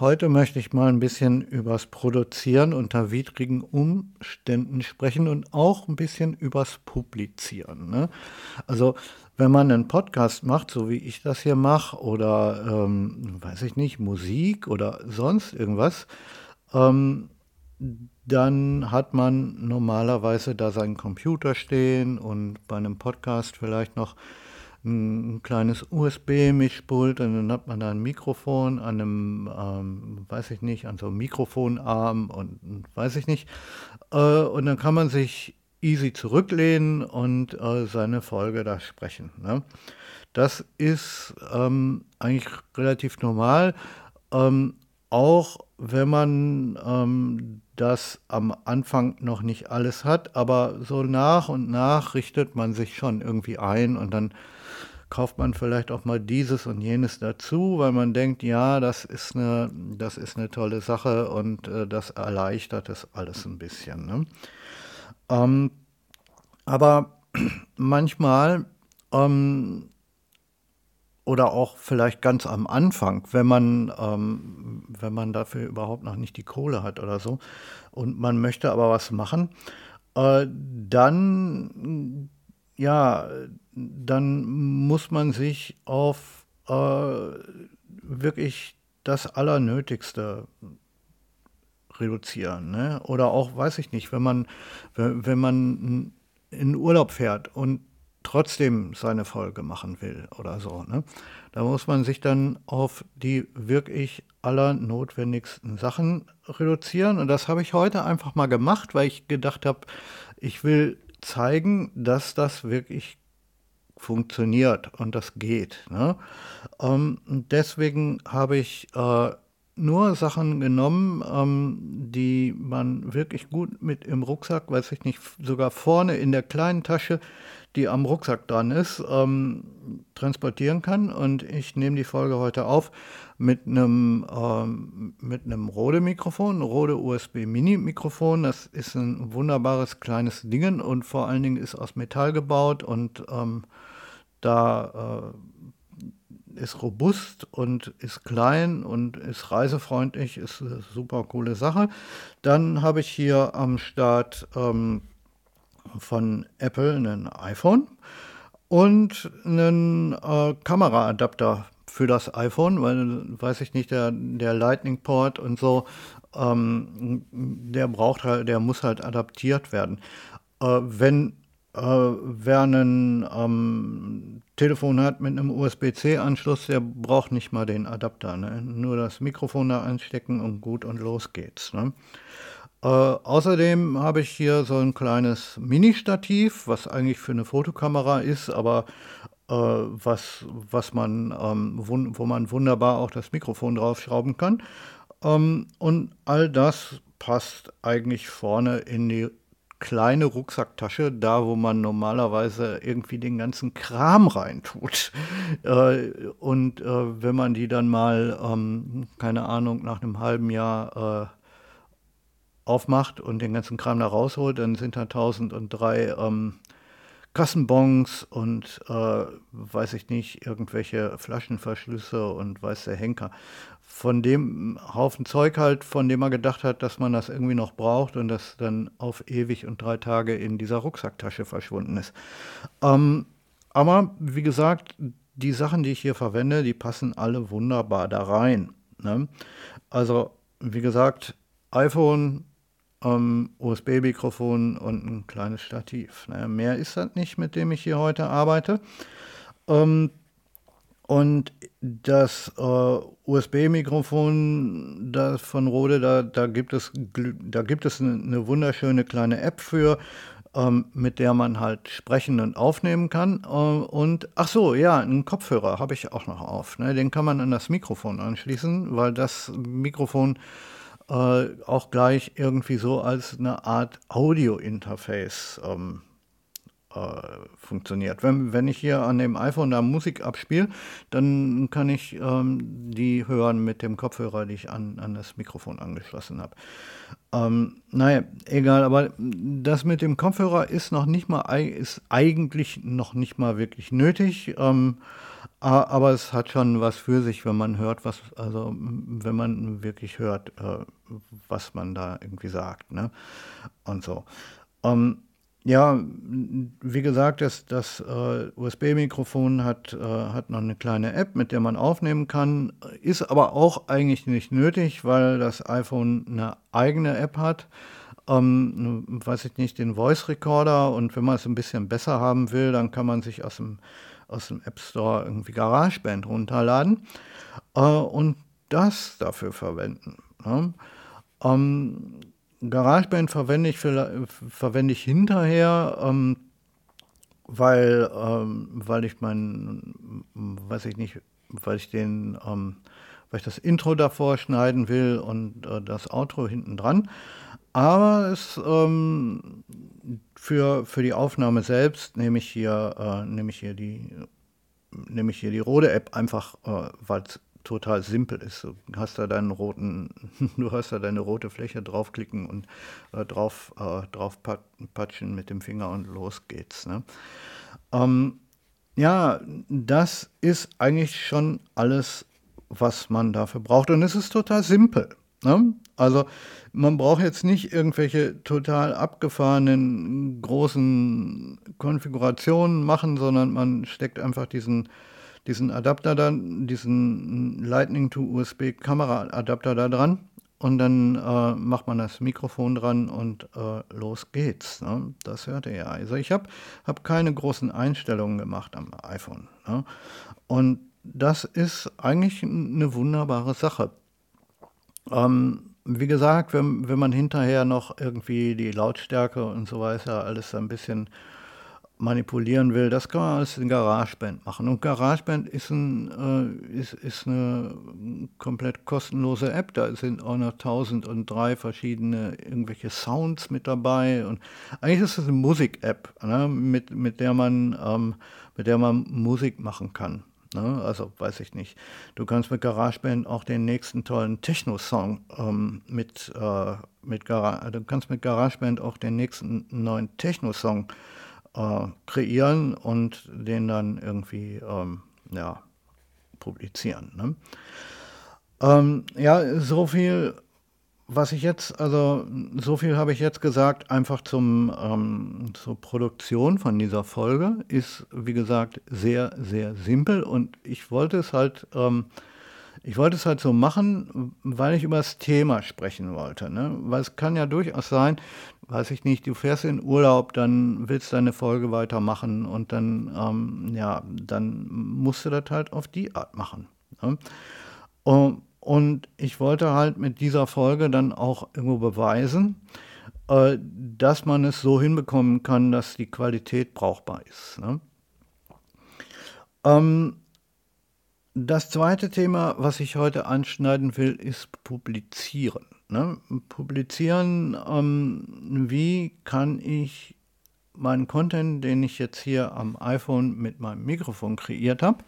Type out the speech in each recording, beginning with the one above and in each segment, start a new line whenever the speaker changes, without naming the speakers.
heute möchte ich mal ein bisschen übers Produzieren unter widrigen Umständen sprechen und auch ein bisschen übers Publizieren. Ne? Also wenn man einen Podcast macht, so wie ich das hier mache, oder ähm, weiß ich nicht, Musik oder sonst irgendwas, ähm, dann hat man normalerweise da seinen Computer stehen und bei einem Podcast vielleicht noch ein kleines USB-Mischpult und dann hat man da ein Mikrofon an einem, ähm, weiß ich nicht, an so einem Mikrofonarm und, weiß ich nicht. Äh, und dann kann man sich easy zurücklehnen und äh, seine Folge da sprechen. Ne? Das ist ähm, eigentlich relativ normal, ähm, auch wenn man ähm, das am Anfang noch nicht alles hat, aber so nach und nach richtet man sich schon irgendwie ein und dann kauft man vielleicht auch mal dieses und jenes dazu, weil man denkt, ja, das ist eine, das ist eine tolle Sache und äh, das erleichtert es alles ein bisschen. Ne? Ähm, aber manchmal ähm, oder auch vielleicht ganz am Anfang, wenn man, ähm, wenn man dafür überhaupt noch nicht die Kohle hat oder so und man möchte aber was machen, äh, dann ja, dann muss man sich auf äh, wirklich das Allernötigste reduzieren. Ne? Oder auch, weiß ich nicht, wenn man, wenn, man in Urlaub fährt und trotzdem seine Folge machen will oder so. Ne? Da muss man sich dann auf die wirklich allernotwendigsten Sachen reduzieren. Und das habe ich heute einfach mal gemacht, weil ich gedacht habe, ich will zeigen, dass das wirklich funktioniert und das geht. Ne? Ähm, deswegen habe ich äh, nur Sachen genommen, ähm, die man wirklich gut mit im Rucksack, weiß ich nicht, sogar vorne in der kleinen Tasche, die am Rucksack dran ist, ähm, transportieren kann. Und ich nehme die Folge heute auf mit einem, ähm, mit einem Rode-Mikrofon, Rode USB-Mini-Mikrofon. Das ist ein wunderbares kleines Ding und vor allen Dingen ist aus Metall gebaut und ähm, da äh, ist robust und ist klein und ist reisefreundlich, ist eine super coole Sache. Dann habe ich hier am Start ähm, von Apple ein iPhone und einen äh, Kameraadapter für das iPhone, weil, weiß ich nicht, der, der Lightning-Port und so, ähm, der braucht halt, der muss halt adaptiert werden. Äh, wenn äh, wer ein ähm, Telefon hat mit einem USB-C-Anschluss, der braucht nicht mal den Adapter. Ne? Nur das Mikrofon da anstecken und gut und los geht's. Ne? Äh, außerdem habe ich hier so ein kleines Mini-Stativ, was eigentlich für eine Fotokamera ist, aber äh, was, was man, ähm, wo man wunderbar auch das Mikrofon draufschrauben kann. Ähm, und all das passt eigentlich vorne in die kleine Rucksacktasche, da wo man normalerweise irgendwie den ganzen Kram reintut. Äh, und äh, wenn man die dann mal, ähm, keine Ahnung, nach einem halben Jahr äh, aufmacht und den ganzen Kram da rausholt, dann sind da 1003 ähm, Kassenbons und äh, weiß ich nicht, irgendwelche Flaschenverschlüsse und weiß der Henker. Von dem Haufen Zeug halt, von dem man gedacht hat, dass man das irgendwie noch braucht und das dann auf ewig und drei Tage in dieser Rucksacktasche verschwunden ist. Ähm, aber wie gesagt, die Sachen, die ich hier verwende, die passen alle wunderbar da rein. Ne? Also, wie gesagt, iPhone, ähm, USB-Mikrofon und ein kleines Stativ. Ne? Mehr ist das nicht, mit dem ich hier heute arbeite. Ähm, und das äh, USB-Mikrofon von Rode, da, da, gibt es, da gibt es eine, eine wunderschöne kleine App für, ähm, mit der man halt sprechen und aufnehmen kann. Äh, und ach so, ja, einen Kopfhörer habe ich auch noch auf. Ne? Den kann man an das Mikrofon anschließen, weil das Mikrofon äh, auch gleich irgendwie so als eine Art Audio-Interface ähm, äh, funktioniert. Wenn, wenn ich hier an dem iPhone da Musik abspiele, dann kann ich ähm, die hören mit dem Kopfhörer, den ich an, an das Mikrofon angeschlossen habe. Ähm, naja, egal, aber das mit dem Kopfhörer ist noch nicht mal, ist eigentlich noch nicht mal wirklich nötig. Ähm, Aber es hat schon was für sich, wenn man hört, was, also wenn man wirklich hört, äh, was man da irgendwie sagt, ne? Und so. Ähm, ja, wie gesagt, das, das äh, USB-Mikrofon hat, äh, hat noch eine kleine App, mit der man aufnehmen kann, ist aber auch eigentlich nicht nötig, weil das iPhone eine eigene App hat. Ähm, weiß ich nicht, den Voice Recorder und wenn man es ein bisschen besser haben will, dann kann man sich aus dem, aus dem App Store irgendwie GarageBand runterladen äh, und das dafür verwenden. Ne? Ähm, GarageBand verwende ich, für, verwende ich hinterher, ähm, weil, ähm, weil ich mein, weiß ich nicht, weil ich den, ähm, weil ich das Intro davor schneiden will und äh, das Outro hinten dran. Aber es, ähm, für, für die Aufnahme selbst nehme ich hier, äh, nehme ich hier die, nehme ich hier die Rode App einfach, äh, weil es total simpel ist. Du hast da deinen roten, du hast da deine rote Fläche draufklicken und äh, drauf, äh, drauf patschen mit dem Finger und los geht's. Ne? Ähm, ja, das ist eigentlich schon alles, was man dafür braucht. Und es ist total simpel. Ne? Also man braucht jetzt nicht irgendwelche total abgefahrenen großen Konfigurationen machen, sondern man steckt einfach diesen diesen Adapter da, diesen Lightning to USB Kameraadapter da dran und dann äh, macht man das Mikrofon dran und äh, los geht's. Ne? Das hört ihr ja. Also ich habe hab keine großen Einstellungen gemacht am iPhone. Ne? Und das ist eigentlich eine wunderbare Sache. Ähm, wie gesagt, wenn, wenn man hinterher noch irgendwie die Lautstärke und so weiter alles ein bisschen manipulieren will, das kann man alles in GarageBand machen. Und GarageBand ist, ein, äh, ist, ist eine komplett kostenlose App. Da sind auch noch 1003 verschiedene irgendwelche Sounds mit dabei. Und eigentlich ist es eine Musik-App, ne, mit, mit, der man, ähm, mit der man Musik machen kann. Ne? Also weiß ich nicht. Du kannst mit GarageBand auch den nächsten tollen Techno-Song ähm, mit, äh, mit Gara mit GarageBand auch den nächsten neuen Techno-Song äh, kreieren und den dann irgendwie ähm, ja, publizieren. Ne? Ähm, ja, so viel, was ich jetzt, also so viel habe ich jetzt gesagt, einfach zum, ähm, zur Produktion von dieser Folge ist, wie gesagt, sehr, sehr simpel und ich wollte es halt ähm, ich wollte es halt so machen, weil ich über das Thema sprechen wollte. Ne? Weil es kann ja durchaus sein, weiß ich nicht, du fährst in Urlaub, dann willst du deine Folge weitermachen und dann, ähm, ja, dann musst du das halt auf die Art machen. Ne? Und, ich wollte halt mit dieser Folge dann auch irgendwo beweisen, äh, dass man es so hinbekommen kann, dass die Qualität brauchbar ist. Ne? Ähm, das zweite Thema, was ich heute anschneiden will, ist Publizieren. Ne? Publizieren, ähm, wie kann ich meinen Content, den ich jetzt hier am iPhone mit meinem Mikrofon kreiert habe,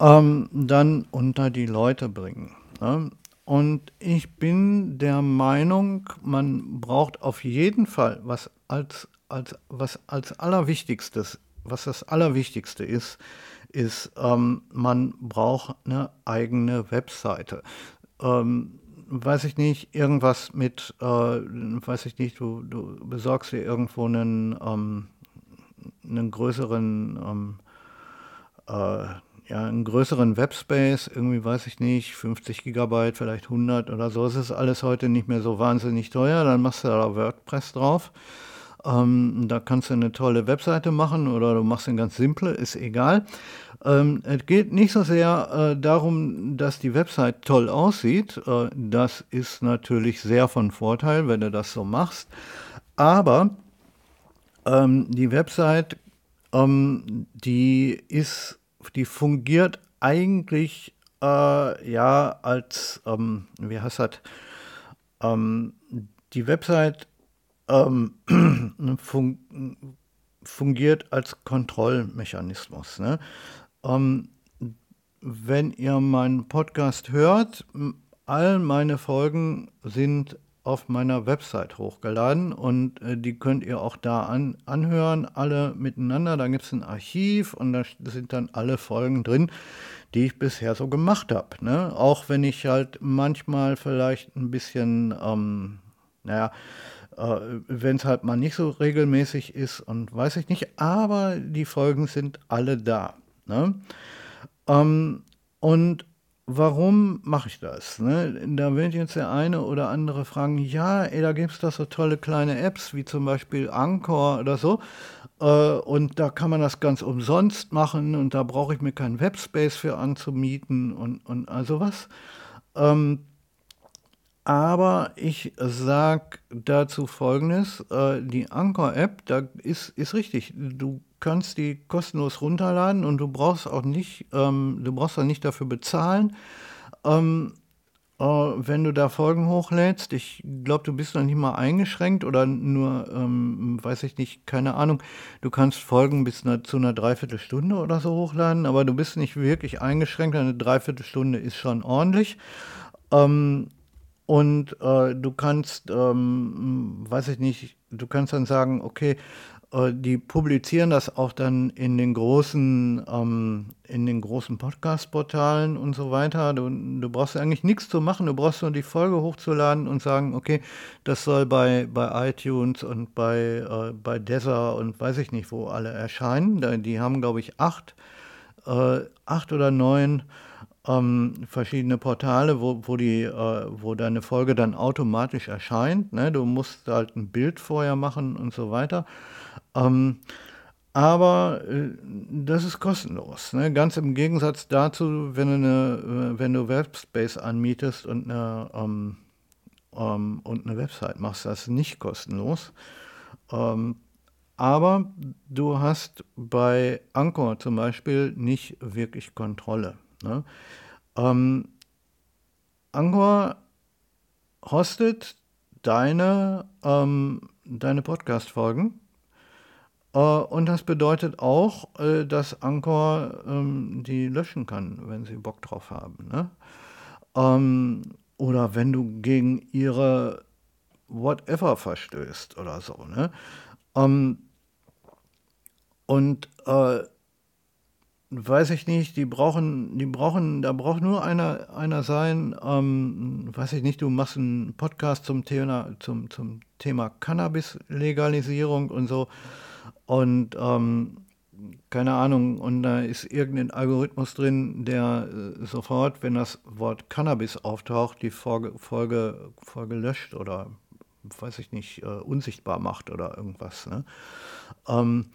ähm, dann unter die Leute bringen. Ne? Und ich bin der Meinung, man braucht auf jeden Fall, was als, als, was als Allerwichtigstes, was das Allerwichtigste ist, ist, ähm, man braucht eine eigene Webseite. Ähm, weiß ich nicht, irgendwas mit, äh, weiß ich nicht, du, du besorgst dir irgendwo einen, ähm, einen größeren, ähm, äh, ja, einen größeren Webspace, irgendwie weiß ich nicht, 50 Gigabyte, vielleicht 100 oder so. Es ist alles heute nicht mehr so wahnsinnig teuer. Dann machst du da WordPress drauf. Ähm, da kannst du eine tolle Webseite machen oder du machst eine ganz simple, ist egal. Ähm, es geht nicht so sehr äh, darum, dass die Website toll aussieht. Äh, das ist natürlich sehr von Vorteil, wenn du das so machst. Aber ähm, die Website, ähm, die ist, die fungiert eigentlich äh, ja als, ähm, wie heißt das? Ähm, die Website ähm, fun fungiert als Kontrollmechanismus. Ne? Ähm, wenn ihr meinen Podcast hört, all meine Folgen sind auf meiner Website hochgeladen und äh, die könnt ihr auch da an, anhören, alle miteinander. Da gibt es ein Archiv und da sind dann alle Folgen drin, die ich bisher so gemacht habe. Ne? Auch wenn ich halt manchmal vielleicht ein bisschen, ähm, naja, äh, wenn es halt mal nicht so regelmäßig ist und weiß ich nicht, aber die Folgen sind alle da. Ne? Ähm, und warum mache ich das? Ne? Da wird jetzt der eine oder andere fragen, ja, ey, da gibt es doch so tolle kleine Apps, wie zum Beispiel Anchor oder so. Äh, und da kann man das ganz umsonst machen und da brauche ich mir keinen Webspace für anzumieten und, und also was. Ähm, aber ich sage dazu Folgendes, äh, die Anchor-App, da ist, ist richtig, du kannst die kostenlos runterladen und du brauchst auch nicht, ähm, du brauchst auch nicht dafür bezahlen. Ähm, äh, wenn du da Folgen hochlädst, ich glaube, du bist noch nicht mal eingeschränkt oder nur, ähm, weiß ich nicht, keine Ahnung, du kannst Folgen bis eine, zu einer Dreiviertelstunde oder so hochladen, aber du bist nicht wirklich eingeschränkt, eine Dreiviertelstunde ist schon ordentlich. Ähm, und äh, du kannst, ähm, weiß ich nicht, du kannst dann sagen, okay, äh, die publizieren das auch dann in den großen, ähm, in den großen Podcast-Portalen und so weiter. Du, du brauchst eigentlich nichts zu machen, du brauchst nur die Folge hochzuladen und sagen, okay, das soll bei, bei iTunes und bei, äh, bei Deezer und weiß ich nicht, wo alle erscheinen. Die haben, glaube ich, acht, äh, acht oder neun ähm, verschiedene Portale, wo, wo, die, äh, wo deine Folge dann automatisch erscheint. Ne? Du musst halt ein Bild vorher machen und so weiter. Ähm, aber äh, das ist kostenlos. Ne? Ganz im Gegensatz dazu, wenn du, eine, äh, wenn du Webspace anmietest und eine, ähm, ähm, und eine Website machst, das ist nicht kostenlos. Ähm, aber du hast bei Anchor zum Beispiel nicht wirklich Kontrolle. Ne? Ähm, Anchor hostet deine, ähm, deine Podcast-Folgen äh, und das bedeutet auch, äh, dass Anchor ähm, die löschen kann, wenn sie Bock drauf haben. Ne? Ähm, oder wenn du gegen ihre Whatever verstößt oder so. Ne? Ähm, und äh, weiß ich nicht, die brauchen, die brauchen, da braucht nur einer, einer sein, ähm, weiß ich nicht, du machst einen Podcast zum Thema, zum, zum Thema Cannabis-Legalisierung und so. Und ähm, keine Ahnung, und da ist irgendein Algorithmus drin, der äh, sofort, wenn das Wort Cannabis auftaucht, die Folge, Folge, Folge löscht oder, weiß ich nicht, äh, unsichtbar macht oder irgendwas. Ne? Ähm,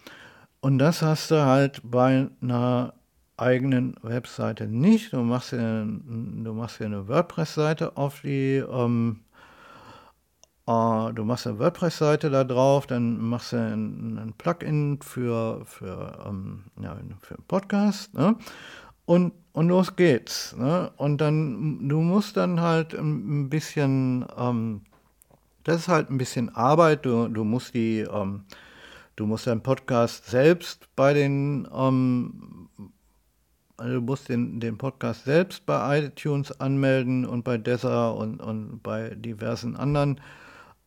und das hast du halt bei einer eigenen Webseite nicht. Du machst ja, du machst ja eine WordPress-Seite auf die ähm, Uh, du machst eine WordPress-Seite da drauf, dann machst du ein, ein Plugin für, für, ähm, ja, für einen Podcast ne? und, und los geht's. Ne? Und dann, du musst dann halt ein bisschen, ähm, das ist halt ein bisschen Arbeit, du, du musst die, ähm, du musst deinen Podcast selbst bei den, ähm, also du musst den, den Podcast selbst bei iTunes anmelden und bei Deezer und, und bei diversen anderen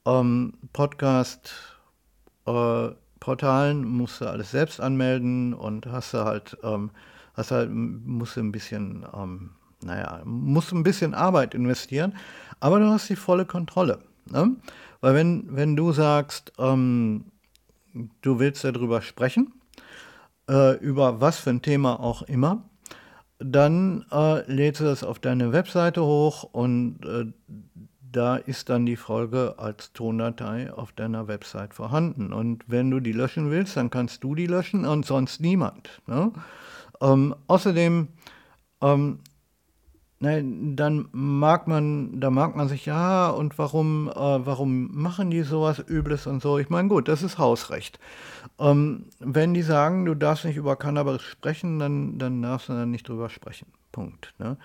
ähm, Podcast-Portalen äh, musst du alles selbst anmelden und hast du halt, ähm, hast halt, musst du ein bisschen, ähm, naja, musst ein bisschen Arbeit investieren, aber du hast die volle Kontrolle. Ne? Weil wenn, wenn du sagst, ähm, du willst darüber sprechen, äh, über was für ein Thema auch immer, dann äh, lädst du das auf deine Webseite hoch und äh, da ist dann die Folge als Tondatei auf deiner Website vorhanden. Und wenn du die löschen willst, dann kannst du die löschen und sonst niemand. Ne? Ähm, außerdem, ähm, ne, dann mag man, da mag man sich, ja, und warum, äh, warum machen die sowas Übles und so? Ich meine, gut, das ist Hausrecht. Ähm, wenn die sagen, du darfst nicht über Cannabis sprechen, dann, dann darfst du dann nicht drüber sprechen. Punkt. Ne?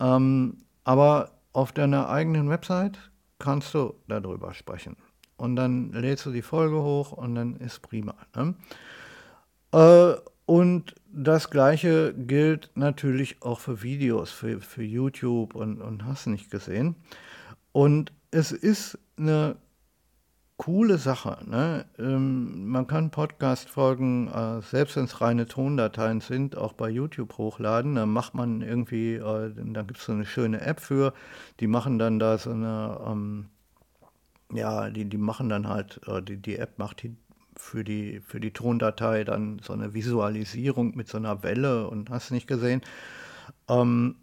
Ähm, aber auf deiner eigenen Website kannst du darüber sprechen. Und dann lädst du die Folge hoch und dann ist prima. Ne? Äh, und das gleiche gilt natürlich auch für Videos, für, für YouTube und, und hast nicht gesehen. Und es ist eine coole Sache. Ne? Ähm, man kann Podcast-Folgen, äh, selbst wenn es reine Tondateien sind, auch bei YouTube hochladen. Da macht man irgendwie, äh, da gibt es so eine schöne App für, die machen dann da so eine, ähm, ja, die, die machen dann halt, äh, die, die App macht die für die, für die Tondatei dann so eine Visualisierung mit so einer Welle und hast nicht gesehen. Ähm,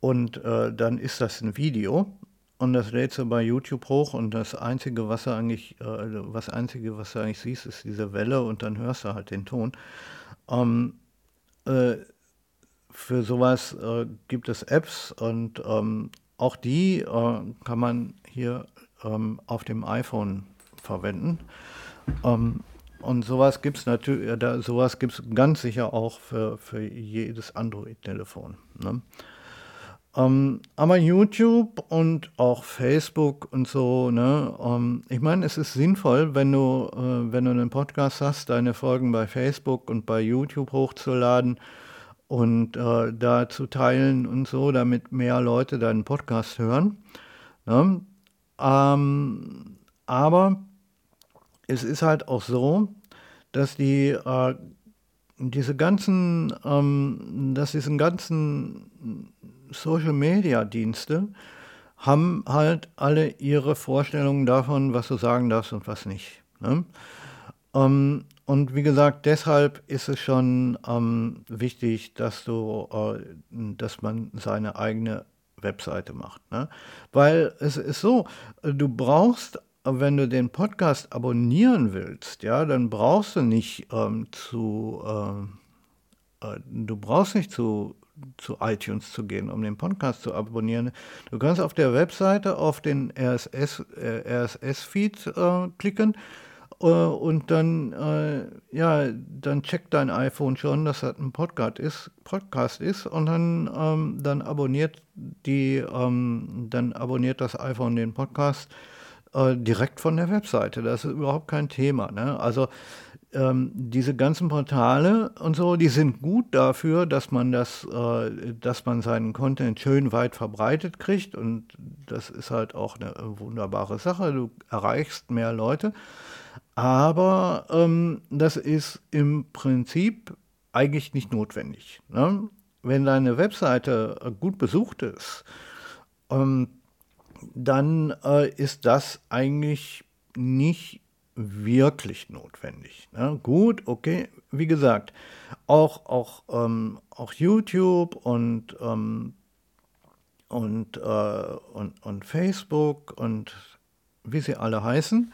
und äh, dann ist das ein Video und das lädst du bei YouTube hoch und das Einzige, was du eigentlich, äh, was Einzige, was du eigentlich siehst, ist diese Welle und dann hörst du halt den Ton. Ähm, äh, für sowas äh, gibt es Apps und ähm, auch die äh, kann man hier ähm, auf dem iPhone verwenden. Ähm, und sowas gibt es natürlich, da, sowas gibt es ganz sicher auch für, für jedes Android-Telefon. Ne? Ähm, aber YouTube und auch Facebook und so, ne, ähm, ich meine, es ist sinnvoll, wenn du, äh, wenn du einen Podcast hast, deine Folgen bei Facebook und bei YouTube hochzuladen und äh, da zu teilen und so, damit mehr Leute deinen Podcast hören. Ne? Ähm, aber es ist halt auch so, dass die äh, diese ganzen, ähm, dass diesen ganzen Social Media Dienste haben halt alle ihre Vorstellungen davon, was du sagen darfst und was nicht. Ne? Ähm, und wie gesagt, deshalb ist es schon ähm, wichtig, dass du, äh, dass man seine eigene Webseite macht. Ne? Weil es ist so, du brauchst wenn du den Podcast abonnieren willst, ja, dann brauchst du nicht ähm, zu, äh, äh, du brauchst nicht zu, zu iTunes zu gehen, um den Podcast zu abonnieren. Du kannst auf der Webseite auf den RSS, äh, RSS-Feed äh, klicken äh, und dann, äh, ja, dann checkt dein iPhone schon, dass das ein Podcast ist, Podcast ist und dann, ähm, dann abonniert die, ähm, dann abonniert das iPhone den Podcast äh, direkt von der Webseite. Das ist überhaupt kein Thema. Ne? Also ähm, diese ganzen Portale und so, die sind gut dafür, dass man das, äh, dass man seinen Content schön weit verbreitet kriegt und das ist halt auch eine wunderbare Sache. Du erreichst mehr Leute, aber ähm, das ist im Prinzip eigentlich nicht notwendig. Ne? Wenn deine Webseite gut besucht ist, ähm, dann äh, ist das eigentlich nicht wirklich notwendig. Ne? Gut, okay, wie gesagt, auch, auch, ähm, auch YouTube und, ähm, und, äh, und, und Facebook und wie sie alle heißen,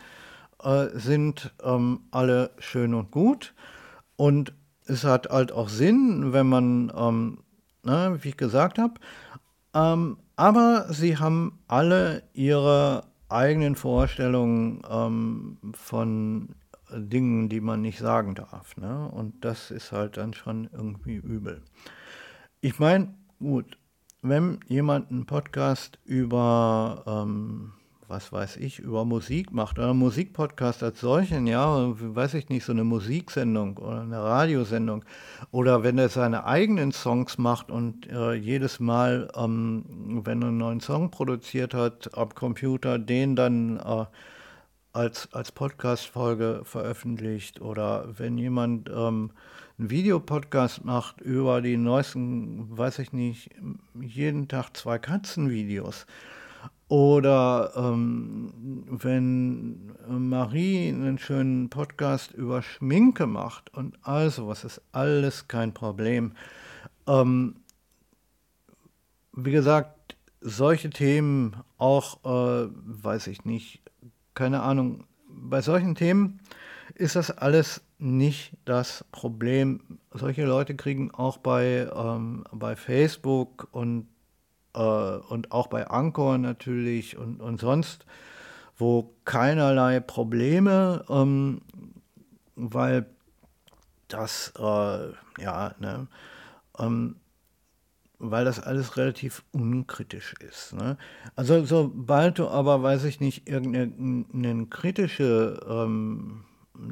äh, sind ähm, alle schön und gut. Und es hat halt auch Sinn, wenn man, ähm, ne, wie ich gesagt habe, ähm, aber sie haben alle ihre eigenen Vorstellungen ähm, von Dingen, die man nicht sagen darf. Ne? Und das ist halt dann schon irgendwie übel. Ich meine, gut, wenn jemand einen Podcast über ähm, was weiß ich, über Musik macht oder Musikpodcast als solchen, ja, weiß ich nicht, so eine Musiksendung oder eine Radiosendung. Oder wenn er seine eigenen Songs macht und äh, jedes Mal, ähm, wenn er einen neuen Song produziert hat am Computer, den dann äh, als, als Podcast-Folge veröffentlicht oder wenn jemand ähm, einen Videopodcast macht über die neuesten, weiß ich nicht, jeden Tag zwei Katzenvideos oder ähm, wenn Marie einen schönen Podcast über Schminke macht und also was ist alles kein Problem. Ähm, wie gesagt, solche Themen auch, äh, weiß ich nicht, keine Ahnung, bei solchen Themen ist das alles nicht das Problem. Solche Leute kriegen auch bei, ähm, bei Facebook und äh, und auch bei Anchor natürlich und, und sonst, wo keinerlei Probleme, ähm, weil das, äh, ja, ne, ähm, weil das alles relativ unkritisch ist. Ne? Also sobald du aber, weiß ich nicht, irgendeine kritische, ähm,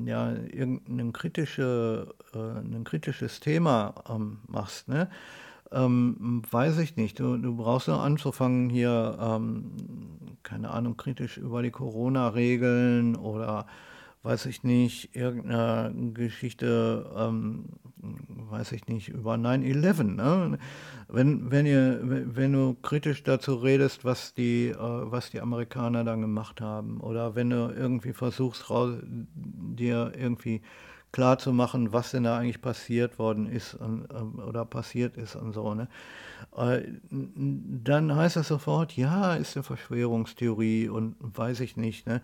ja, irgendein kritische, äh, ein kritisches Thema ähm, machst, ne? Ähm, weiß ich nicht. Du, du brauchst nur anzufangen hier, ähm, keine Ahnung, kritisch über die Corona-Regeln oder weiß ich nicht, irgendeine Geschichte, ähm, weiß ich nicht, über 9-11. Ne? Wenn, wenn, wenn du kritisch dazu redest, was die, äh, was die Amerikaner dann gemacht haben, oder wenn du irgendwie versuchst, raus, dir irgendwie klar zu machen, was denn da eigentlich passiert worden ist und, ähm, oder passiert ist und so, ne? Äh, dann heißt das sofort, ja, ist eine Verschwörungstheorie und weiß ich nicht. Ne?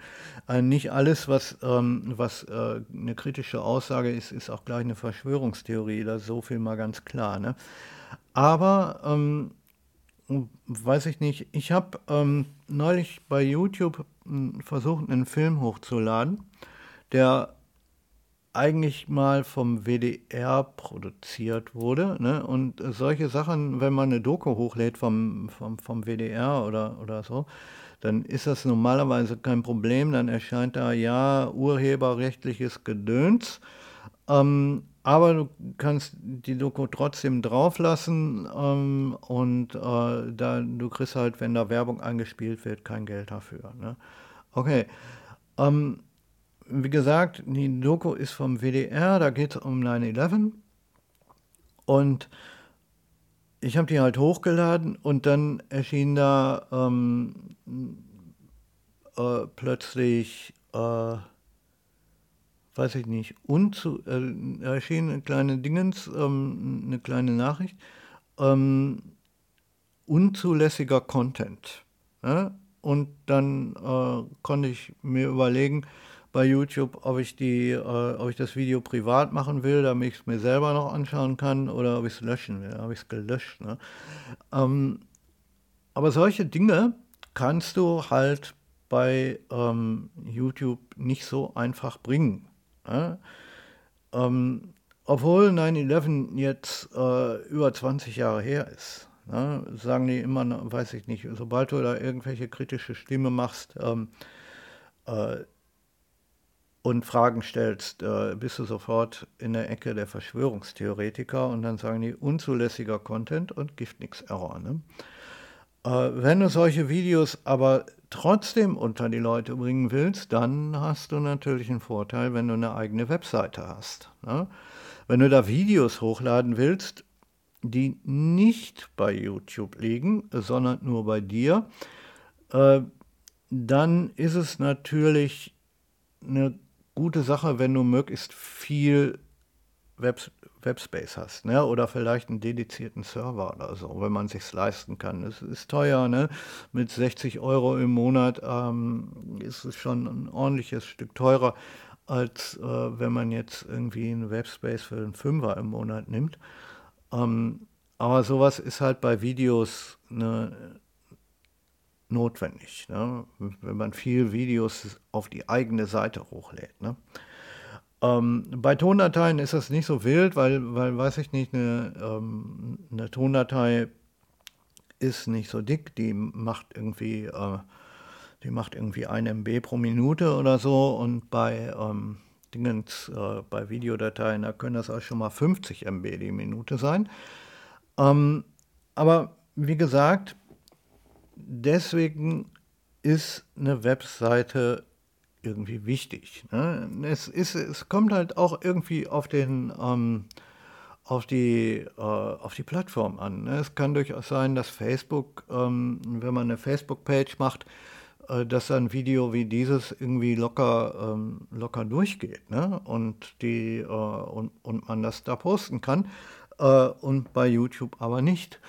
Äh, nicht alles, was, ähm, was äh, eine kritische Aussage ist, ist auch gleich eine Verschwörungstheorie. Da so viel mal ganz klar. Ne? Aber ähm, weiß ich nicht, ich habe ähm, neulich bei YouTube hm, versucht, einen Film hochzuladen, der eigentlich mal vom WDR produziert wurde. Ne? Und solche Sachen, wenn man eine Doku hochlädt vom, vom, vom WDR oder, oder so, dann ist das normalerweise kein Problem. Dann erscheint da ja urheberrechtliches Gedöns. Ähm, aber du kannst die Doku trotzdem drauflassen ähm, und äh, da, du kriegst halt, wenn da Werbung eingespielt wird, kein Geld dafür. Ne? Okay. Ähm, wie gesagt, die Doku ist vom WDR, da geht es um 9-11. Und ich habe die halt hochgeladen und dann erschien da ähm, äh, plötzlich, äh, weiß ich nicht, unzu, äh, erschien eine kleine Dingens, ähm, eine kleine Nachricht, ähm, unzulässiger Content. Ja? Und dann äh, konnte ich mir überlegen, bei YouTube, ob ich, die, äh, ob ich das Video privat machen will, damit ich es mir selber noch anschauen kann oder ob ich es löschen will. Habe ich es gelöscht. Ne? Ähm, aber solche Dinge kannst du halt bei ähm, YouTube nicht so einfach bringen. Ne? Ähm, obwohl 9-11 jetzt äh, über 20 Jahre her ist. Ne? Sagen die immer, weiß ich nicht, sobald du da irgendwelche kritische Stimme machst, ähm, äh, und Fragen stellst, bist du sofort in der Ecke der Verschwörungstheoretiker und dann sagen die unzulässiger Content und gibt nichts Error. Ne? Äh, wenn du solche Videos aber trotzdem unter die Leute bringen willst, dann hast du natürlich einen Vorteil, wenn du eine eigene Webseite hast. Ne? Wenn du da Videos hochladen willst, die nicht bei YouTube liegen, sondern nur bei dir, äh, dann ist es natürlich eine gute Sache, wenn du möglichst viel Web, Webspace hast, ne? Oder vielleicht einen dedizierten Server oder so, wenn man sich leisten kann. Es ist teuer, ne? Mit 60 Euro im Monat ähm, ist es schon ein ordentliches Stück teurer, als äh, wenn man jetzt irgendwie einen Webspace für einen Fünfer im Monat nimmt. Ähm, aber sowas ist halt bei Videos eine, notwendig, ne? wenn man viel Videos auf die eigene Seite hochlädt. Ne? Ähm, bei Tondateien ist das nicht so wild, weil, weil weiß ich nicht, eine, ähm, eine Tondatei ist nicht so dick, die macht irgendwie, äh, die macht irgendwie ein MB pro Minute oder so und bei ähm, Dingens, äh, bei Videodateien, da können das auch schon mal 50 MB die Minute sein. Ähm, aber wie gesagt, deswegen ist eine Webseite irgendwie wichtig. Ne? Es, ist, es kommt halt auch irgendwie auf den ähm, auf die, äh, auf die Plattform an. Ne? Es kann durchaus sein, dass Facebook, ähm, wenn man eine Facebook-Page macht, äh, dass ein Video wie dieses irgendwie locker, ähm, locker durchgeht ne? und, die, äh, und, und man das da posten kann äh, und bei YouTube aber nicht.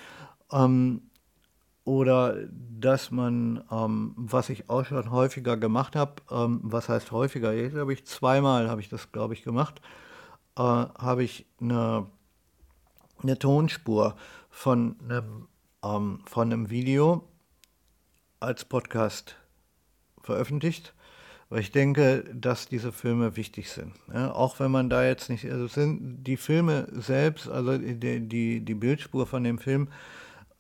Ähm, oder dass man, ähm, was ich auch schon häufiger gemacht habe, ähm, was heißt häufiger? Jetzt habe ich zweimal, habe ich das, glaube ich, gemacht, äh, habe ich eine, eine Tonspur von einem, ähm, von einem Video als Podcast veröffentlicht, weil ich denke, dass diese Filme wichtig sind. Ja, auch wenn man da jetzt nicht, also sind die Filme selbst, also die, die, die Bildspur von dem Film,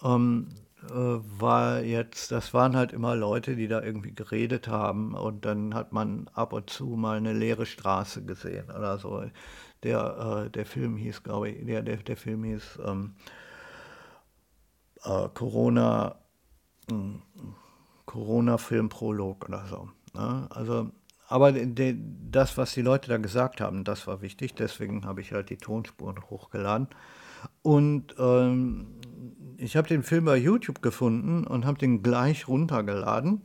ähm, äh, war jetzt, das waren halt immer Leute, die da irgendwie geredet haben und dann hat man ab und zu mal eine leere Straße gesehen oder so. Der, äh, der Film hieß, glaube ich, der, der, der Film hieß ähm, äh, Corona, hm, Corona-Filmprolog oder so. Ne? Also, aber de, das, was die Leute da gesagt haben, das war wichtig. Deswegen habe ich halt die Tonspuren hochgeladen. Und ähm, ich habe den Film bei YouTube gefunden und habe den gleich runtergeladen.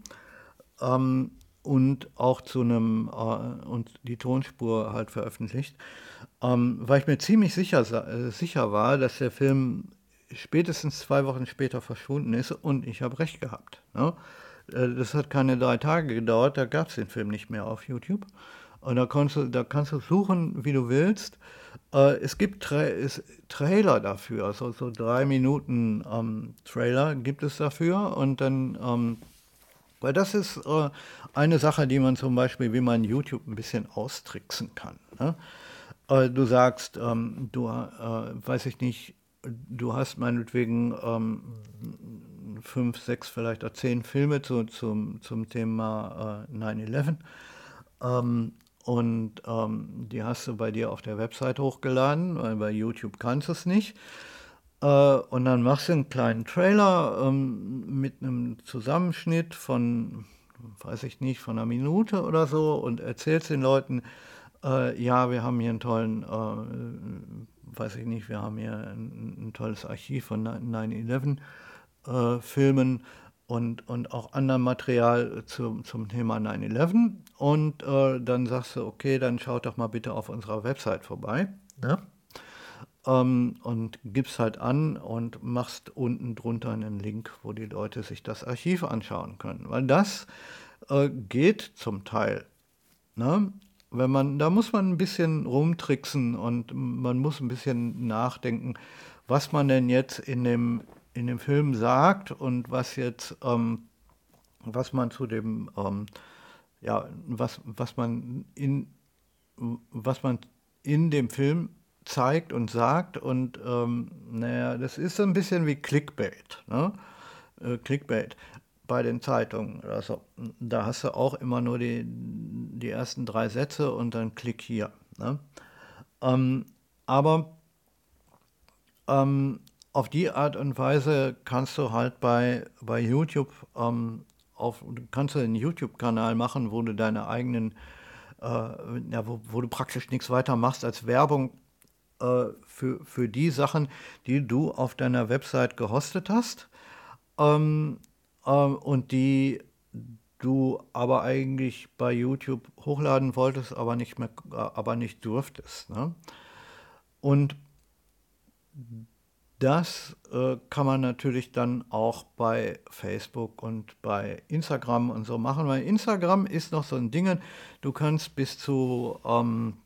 Ähm, und auch zu einem äh, und die Tonspur halt veröffentlicht, ähm, weil ich mir ziemlich sicher, äh, sicher war, dass der Film spätestens zwei Wochen später verschwunden ist und ich habe recht gehabt. Ne? Äh, das hat keine drei Tage gedauert, da gab es den Film nicht mehr auf YouTube. Und da, du, da kannst du suchen, wie du willst. Äh, es gibt Tra es, Trailer dafür, also so drei Minuten ähm, Trailer gibt es dafür und dann ähm, weil das ist äh, eine Sache, die man zum Beispiel, wie man YouTube ein bisschen austricksen kann. Ne? Äh, du sagst, ähm, du, äh, weiß ich nicht, du hast meinetwegen ähm, fünf, sechs, vielleicht auch zehn Filme zu, zum, zum Thema äh, 9-11. Ähm, und ähm, die hast du bei dir auf der Website hochgeladen, weil bei YouTube kannst du es nicht. Äh, und dann machst du einen kleinen Trailer ähm, mit einem Zusammenschnitt von, weiß ich nicht, von einer Minute oder so und erzählst den Leuten, äh, ja, wir haben hier einen tollen, äh, weiß ich nicht, wir haben hier ein, ein tolles Archiv von 9-11 äh, Filmen und, und auch anderem Material zu, zum Thema 9-11. Und äh, dann sagst du, okay, dann schaut doch mal bitte auf unserer Website vorbei. Ja? ähm, und gibst halt an und machst unten drunter einen Link, wo die Leute sich das Archiv anschauen können. Weil das äh, geht zum Teil. Ne? Wenn man, da muss man ein bisschen rumtricksen und man muss ein bisschen nachdenken, was man denn jetzt in dem, in dem Film sagt und was jetzt, ähm, was man zu dem, ähm, ja, was, was man in, was man in dem Film zeigt und sagt. Und ähm, naja, das ist so ein bisschen wie Clickbait. Ne? Äh, Clickbait bei den Zeitungen. Also, da hast du auch immer nur die, die ersten drei Sätze und dann Klick hier. Ne? Ähm, aber ähm, auf die Art und Weise kannst du halt bei, bei YouTube ähm, auf, kannst du einen YouTube-Kanal machen, wo du deine eigenen, äh, ja, wo, wo, du praktisch nichts weiter machst als Werbung äh, für, für die Sachen, die du auf deiner Website gehostet hast ähm, ähm, und die du aber eigentlich bei YouTube hochladen wolltest, aber nicht mehr, aber nicht durftest. Ne? Und das äh, kann man natürlich dann auch bei Facebook und bei Instagram und so machen, weil Instagram ist noch so ein Ding, du kannst bis zu ähm,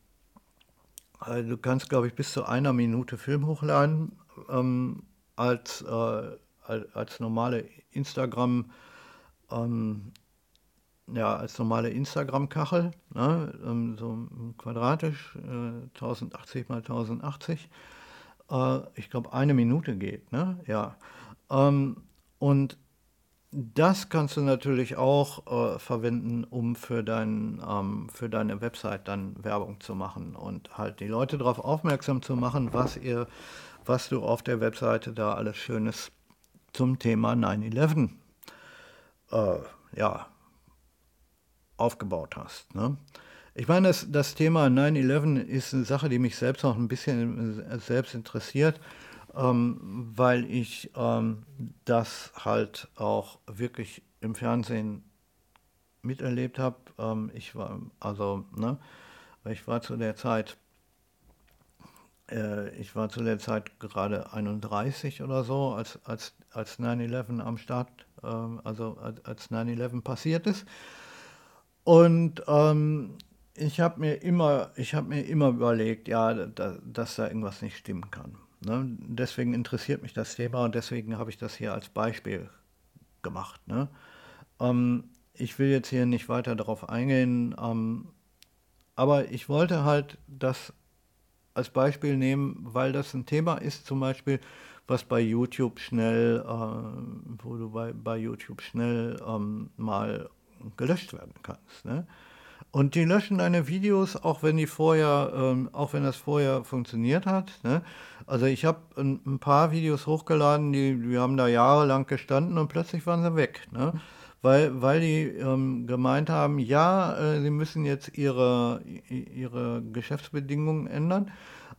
also du kannst, glaube ich, bis zu einer Minute Film hochladen ähm, als, äh, als normale Instagram, ähm, ja, als normale Instagram-Kachel, ne? ähm, so quadratisch, äh, 1080 mal 1080. Äh, ich glaube, eine Minute geht, ne? Ja. Ähm, und das kannst du natürlich auch äh, verwenden, um für, dein, ähm, für deine Website dann Werbung zu machen und halt die Leute darauf aufmerksam zu machen, was ihr, was du auf der Webseite da alles Schönes zum Thema 9-11 äh, ja, aufgebaut hast. Ne? Ich meine, das, das Thema 9-11 ist eine Sache, die mich selbst auch ein bisschen äh, selbst interessiert ähm, weil ich ähm, das halt auch wirklich im Fernsehen miterlebt habe. Ähm, ich war, also, ne, ich war zu der Zeit, äh, ich war zu der Zeit gerade 31 oder so, als, als, als 9-11 am Start, äh, also als, als 9-11 passiert ist. Und ähm, ich habe mir immer, ich habe mir immer überlegt, ja, da, dass da irgendwas nicht stimmen kann. Ne? Deswegen interessiert mich das Thema und deswegen habe ich das hier als Beispiel gemacht. Ne? Ähm, ich will jetzt hier nicht weiter darauf eingehen, ähm, aber ich wollte halt das als Beispiel nehmen, weil das ein Thema ist, zum Beispiel, was bei YouTube schnell, äh, wo du bei, bei YouTube schnell ähm, mal gelöscht werden kannst. Ne? Und die löschen deine Videos, auch wenn die vorher, ähm, auch wenn das vorher funktioniert hat. Ne? Also ich habe ein, ein, paar Videos hochgeladen, die, die haben da jahrelang gestanden und plötzlich waren sie weg. Ne? Weil, weil die ähm, gemeint haben, ja, äh, sie müssen jetzt ihre, ihre Geschäftsbedingungen ändern.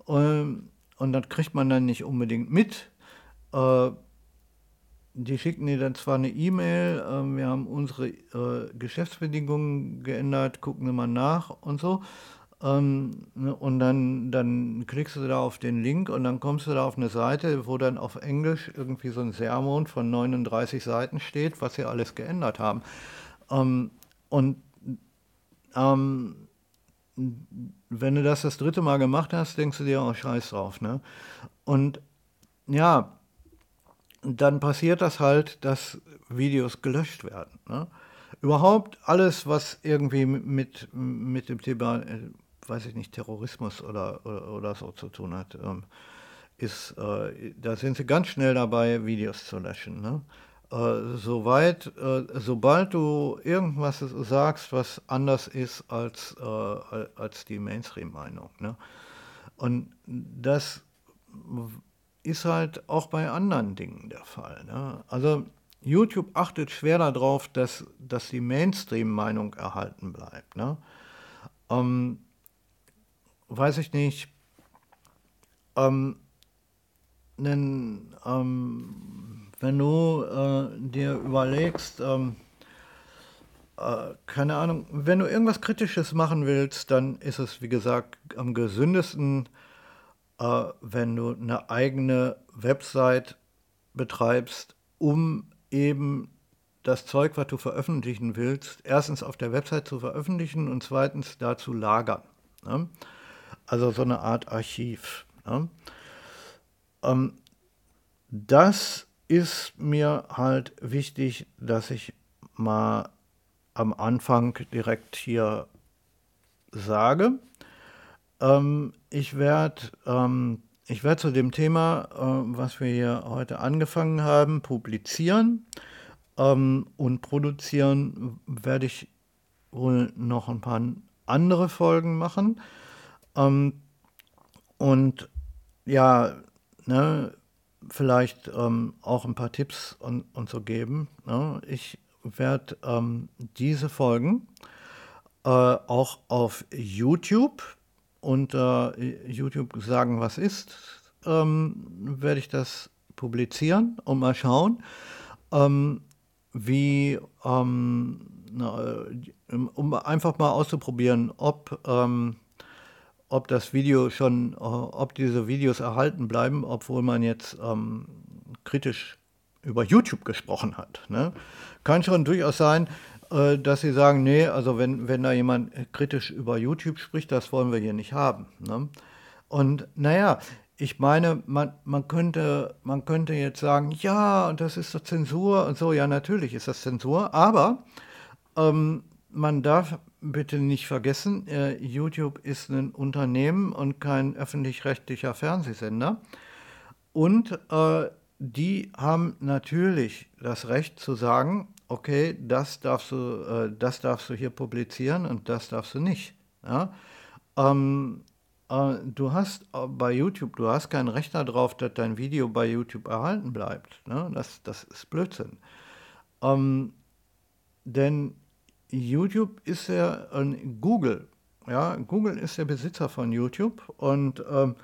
Ähm, und das kriegt man dann nicht unbedingt mit. Äh, die schicken dir dann zwar eine E-Mail, äh, wir haben unsere äh, Geschäftsbedingungen geändert, gucken wir mal nach und so. Ähm, ne, und dann, dann klickst du da auf den Link und dann kommst du da auf eine Seite, wo dann auf Englisch irgendwie so ein Sermon von 39 Seiten steht, was sie alles geändert haben. Ähm, und ähm, wenn du das das dritte Mal gemacht hast, denkst du dir, oh, scheiß drauf. Ne? Und ja, dann passiert das halt, dass Videos gelöscht werden. Ne? Überhaupt alles, was irgendwie mit, mit dem Thema, äh, weiß ich nicht, Terrorismus oder, oder, oder so zu tun hat, ähm, ist, äh, da sind sie ganz schnell dabei, Videos zu löschen. Ne? Äh, soweit, äh, sobald du irgendwas sagst, was anders ist als, äh, als die Mainstream-Meinung. Ne? Und das ist halt auch bei anderen Dingen der Fall. Ne? Also YouTube achtet schwer darauf, dass, dass die Mainstream-Meinung erhalten bleibt. Ne? Ähm, weiß ich nicht. Ähm, denn, ähm, wenn du äh, dir überlegst, ähm, äh, keine Ahnung, wenn du irgendwas Kritisches machen willst, dann ist es, wie gesagt, am gesündesten, äh, wenn du eine eigene Website betreibst, um eben das Zeug, was du veröffentlichen willst, erstens auf der Website zu veröffentlichen und zweitens da zu lagern. Ne? Also so eine Art Archiv. Ne? Ähm, das ist mir halt wichtig, dass ich mal am Anfang direkt hier sage. Ähm, ich werde ähm, werd zu dem Thema, äh, was wir hier heute angefangen haben, publizieren ähm, und produzieren, werde ich wohl noch ein paar andere Folgen machen. Ähm, und ja, ne, vielleicht ähm, auch ein paar Tipps und, und so geben. Ne? Ich werde ähm, diese Folgen äh, auch auf YouTube unter YouTube sagen, was ist, ähm, werde ich das publizieren und mal schauen, ähm, wie, ähm, na, um einfach mal auszuprobieren, ob, ähm, ob das Video schon, ob diese Videos erhalten bleiben, obwohl man jetzt ähm, kritisch über YouTube gesprochen hat. Ne? Kann schon durchaus sein, äh, dass sie sagen, nee, also wenn, wenn da jemand kritisch über YouTube spricht, das wollen wir hier nicht haben. Ne? Und naja, ich meine, man, man, könnte, man könnte jetzt sagen, ja, das ist doch Zensur und so, ja, natürlich ist das Zensur, aber ähm, man darf bitte nicht vergessen, äh, YouTube ist ein Unternehmen und kein öffentlich-rechtlicher Fernsehsender. Und äh, die haben natürlich das Recht zu sagen, okay, das darfst du, äh, das darfst du hier publizieren und das darfst du nicht. Ja? Ähm, äh, du hast äh, bei YouTube, du hast kein Recht darauf, dass dein Video bei YouTube erhalten bleibt. Ne? Das, das ist Blödsinn. Ähm, denn YouTube ist ja ein Google. Ja, Google ist der Besitzer von YouTube und ähm,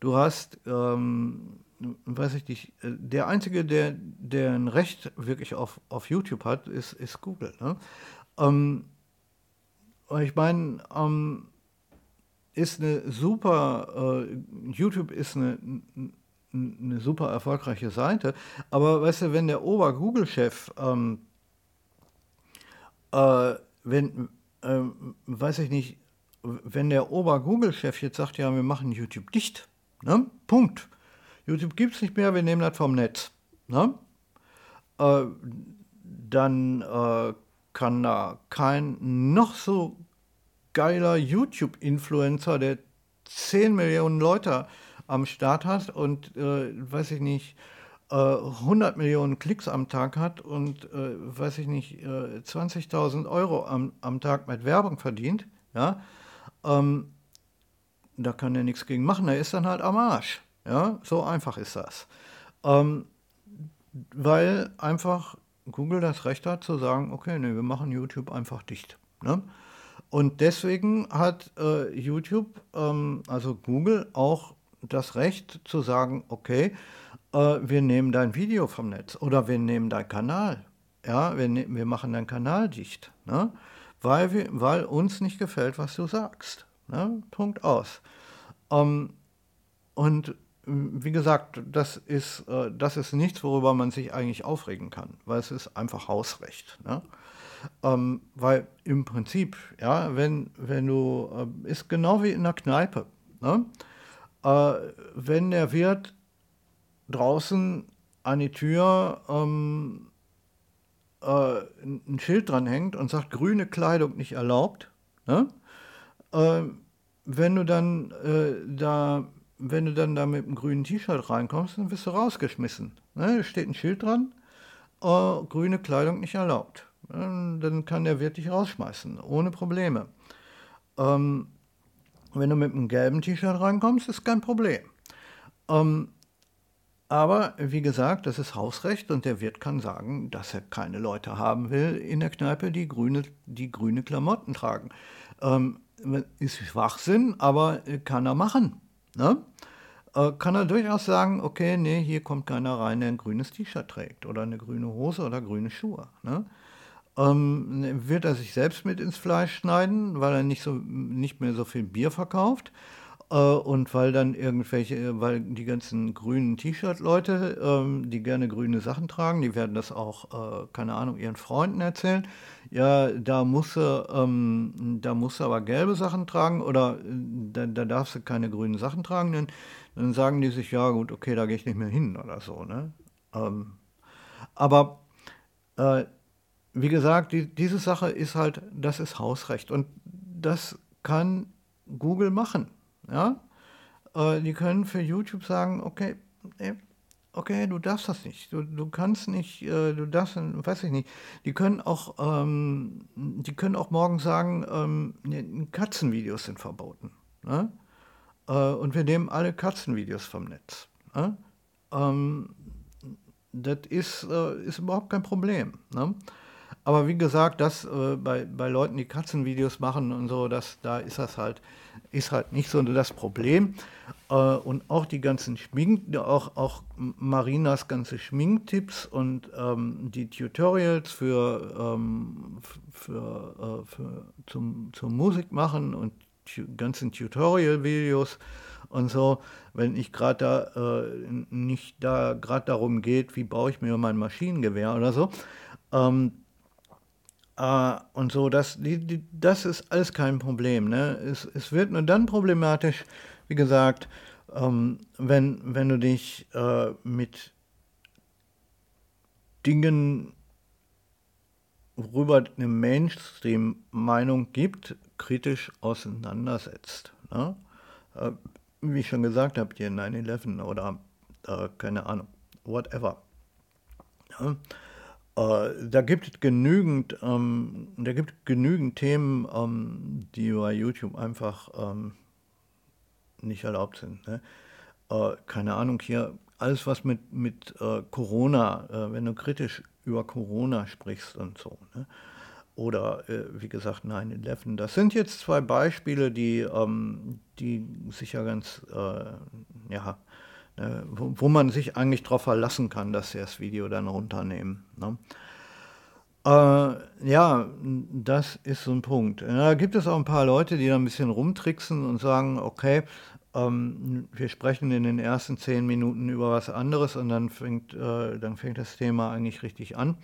du hast ähm, weiß ich nicht, äh, der Einzige, der, der ein Recht wirklich auf, auf YouTube hat, ist, ist Google. Ne? Ähm, ich meine, ähm, ist eine super, äh, YouTube ist eine, eine super erfolgreiche Seite, aber weißt du, wenn der Ober-Google-Chef, ähm, äh, wenn, äh, weiß ich nicht, wenn der Ober-Google-Chef jetzt sagt, ja, wir machen YouTube dicht, ne? Punkt YouTube gibt es nicht mehr, wir nehmen das vom Netz. Ne? Äh, dann äh, kann da kein noch so geiler YouTube-Influencer, der 10 Millionen Leute am Start hat und, äh, weiß ich nicht, äh, 100 Millionen Klicks am Tag hat und, äh, weiß ich nicht, äh, 20.000 Euro am, am Tag mit Werbung verdient, ja, ähm, da kann er nichts gegen machen, er ist dann halt am Arsch. Ja, so einfach ist das. Ähm, weil einfach Google das Recht hat zu sagen, okay, nee, wir machen YouTube einfach dicht. Ne? Und deswegen hat äh, YouTube, ähm, also Google, auch das Recht zu sagen, okay, äh, wir nehmen dein Video vom Netz oder wir nehmen deinen Kanal. Ja, wir, ne wir machen deinen Kanal dicht. Ne? Weil, wir, weil uns nicht gefällt, was du sagst. Ne? Punkt aus. Ähm, und wie gesagt, das ist, äh, das ist nichts, worüber man sich eigentlich aufregen kann, weil es ist einfach Hausrecht. Ne? Ähm, weil im Prinzip, ja, wenn, wenn du, äh, ist genau wie in der Kneipe. Ne? Äh, wenn der Wirt draußen an die Tür ähm, äh, ein Schild dran hängt und sagt, grüne Kleidung nicht erlaubt, ne? äh, wenn du dann äh, da wenn du dann da mit einem grünen T-Shirt reinkommst, dann wirst du rausgeschmissen. Ne? Da steht ein Schild dran, äh, grüne Kleidung nicht erlaubt. Dann kann der Wirt dich rausschmeißen, ohne Probleme. Ähm, wenn du mit einem gelben T-Shirt reinkommst, ist kein Problem. Ähm, aber wie gesagt, das ist Hausrecht und der Wirt kann sagen, dass er keine Leute haben will in der Kneipe, die grüne, die grüne Klamotten tragen. Ähm, ist Schwachsinn, aber kann er machen. Ne? Äh, kann er durchaus sagen, okay, nee, hier kommt keiner rein, der ein grünes T-Shirt trägt oder eine grüne Hose oder grüne Schuhe. Ne? Ähm, wird er sich selbst mit ins Fleisch schneiden, weil er nicht, so, nicht mehr so viel Bier verkauft und weil dann irgendwelche, weil die ganzen grünen T-Shirt-Leute, ähm, die gerne grüne Sachen tragen, die werden das auch, äh, keine Ahnung, ihren Freunden erzählen. Ja, da musst du, ähm, da musst du aber gelbe Sachen tragen oder äh, da, da darfst du keine grünen Sachen tragen, dann, dann sagen die sich, ja gut, okay, da gehe ich nicht mehr hin oder so. Ne? Ähm, aber äh, wie gesagt, die, diese Sache ist halt, das ist Hausrecht und das kann Google machen. Ja? Äh, die können für YouTube sagen, okay, okay, du darfst das nicht, du, du kannst nicht, äh, du darfst, weiß ich nicht. Die können auch, ähm, die können auch morgen sagen, ähm, Katzenvideos sind verboten. Ne? Äh, und wir nehmen alle Katzenvideos vom Netz. Ne? Ähm, das ist, äh, ist überhaupt kein Problem. Ne? Aber wie gesagt, das bei, bei Leuten, die Katzenvideos machen und so, das, da ist das halt, ist halt nicht so das Problem. Äh, und auch die ganzen Schmink, auch, auch Marinas ganze Schminktipps und ähm, die Tutorials für, ähm, für, äh, für zum, zum Musik machen und ganzen Tutorial-Videos und so, wenn ich gerade da äh, nicht da gerade darum geht, wie baue ich mir mein Maschinengewehr oder so, ähm, äh, und so, das, die, die, das ist alles kein Problem. Ne? Es, es wird nur dann problematisch, wie gesagt, ähm, wenn, wenn du dich äh, mit Dingen, worüber eine Mainstream-Meinung gibt, kritisch auseinandersetzt. Ne? Äh, wie ich schon gesagt habe, hier 9-11 oder äh, keine Ahnung, whatever. Ja? Äh, da gibt es genügend, ähm, da gibt genügend Themen, ähm, die bei YouTube einfach ähm, nicht erlaubt sind. Ne? Äh, keine Ahnung, hier alles was mit, mit äh, Corona, äh, wenn du kritisch über Corona sprichst und so. Ne? Oder äh, wie gesagt 9-11. Das sind jetzt zwei Beispiele, die, ähm, die sicher ganz, äh, ja, äh, wo, man sich eigentlich darauf verlassen kann, dass sie das Video dann runternehmen. Ne? Äh, ja, das ist so ein Punkt. Da gibt es auch ein paar Leute, die da ein bisschen rumtricksen und sagen, okay, ähm, wir sprechen in den ersten zehn Minuten über was anderes und dann fängt, äh, dann fängt das Thema eigentlich richtig an.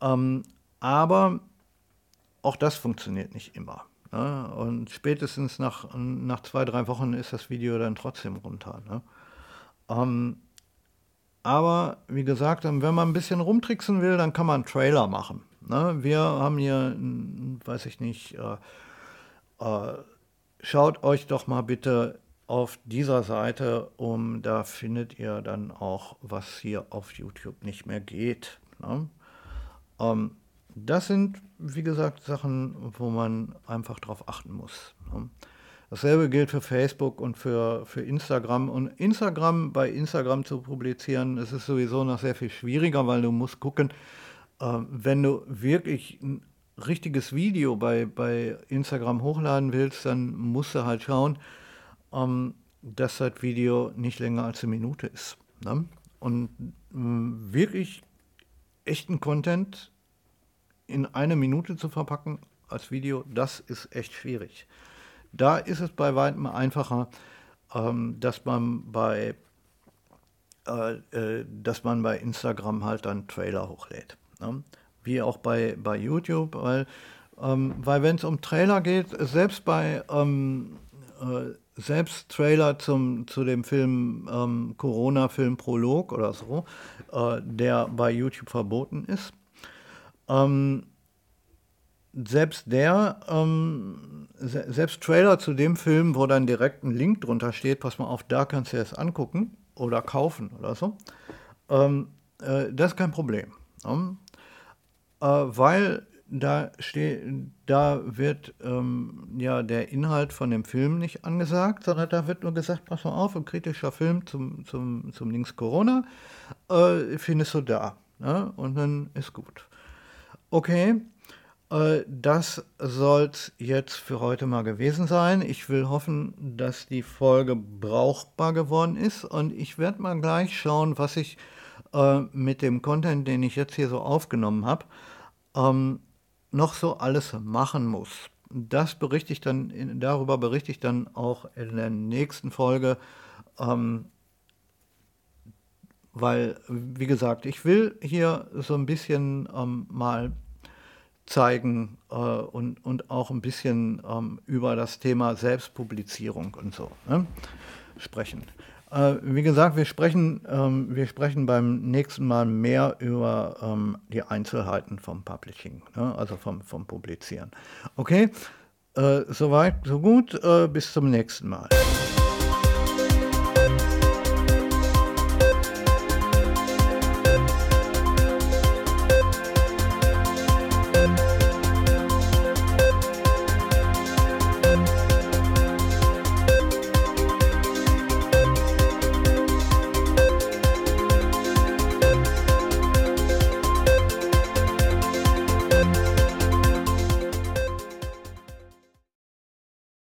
Ähm, aber auch das funktioniert nicht immer. Ne? Und spätestens nach, nach zwei, drei Wochen ist das Video dann trotzdem runter. Ne? Ähm, aber wie gesagt, wenn man ein bisschen rumtricksen will, dann kann man einen Trailer machen. Ne? Wir haben hier, weiß ich nicht, äh, äh, schaut euch doch mal bitte auf dieser Seite um. Da findet ihr dann auch, was hier auf YouTube nicht mehr geht. Ne? Ähm, das sind, wie gesagt, Sachen, wo man einfach drauf achten muss. Ne? Dasselbe gilt für Facebook und für, für Instagram. Und Instagram, bei Instagram zu publizieren, das ist sowieso noch sehr viel schwieriger, weil du musst gucken, äh, wenn du wirklich ein richtiges Video bei, bei Instagram hochladen willst, dann musst du halt schauen, ähm, dass das Video nicht länger als eine Minute ist. Ne? Und äh, wirklich echten Content in eine Minute zu verpacken als Video, das ist echt schwierig. Da ist es bei weitem einfacher, ähm, dass man bei äh, äh, dass man bei Instagram halt dann Trailer hochlädt. Ne? Wie auch bei, bei YouTube, weil, ähm, weil wenn es um Trailer geht, selbst bei ähm, äh, selbst Trailer zum, zu dem Film ähm, Corona-Film Prolog oder so, äh, der bei YouTube verboten ist, ähm, selbst der, ähm, se selbst Trailer zu dem Film, wo dann direkt ein Link drunter steht, pass mal auf, da kannst du es angucken oder kaufen oder so, ähm, äh, das ist kein Problem. Ähm, äh, weil da da wird ähm, ja der Inhalt von dem Film nicht angesagt, sondern da wird nur gesagt, pass mal auf, ein kritischer Film zum, zum, zum Links Corona äh, findest du da. Ne? Und dann ist gut. Okay, das soll es jetzt für heute mal gewesen sein. Ich will hoffen, dass die Folge brauchbar geworden ist und ich werde mal gleich schauen, was ich äh, mit dem Content, den ich jetzt hier so aufgenommen habe, ähm, noch so alles machen muss. Das berichte ich dann, in, darüber berichte ich dann auch in der nächsten Folge, ähm, weil, wie gesagt, ich will hier so ein bisschen ähm, mal zeigen äh, und, und auch ein bisschen ähm, über das Thema Selbstpublizierung und so ne, sprechen. Äh, wie gesagt, wir sprechen, ähm, wir sprechen beim nächsten Mal mehr über ähm, die Einzelheiten vom Publishing, ne, also vom, vom Publizieren. Okay, äh, soweit, so gut, äh, bis zum nächsten Mal.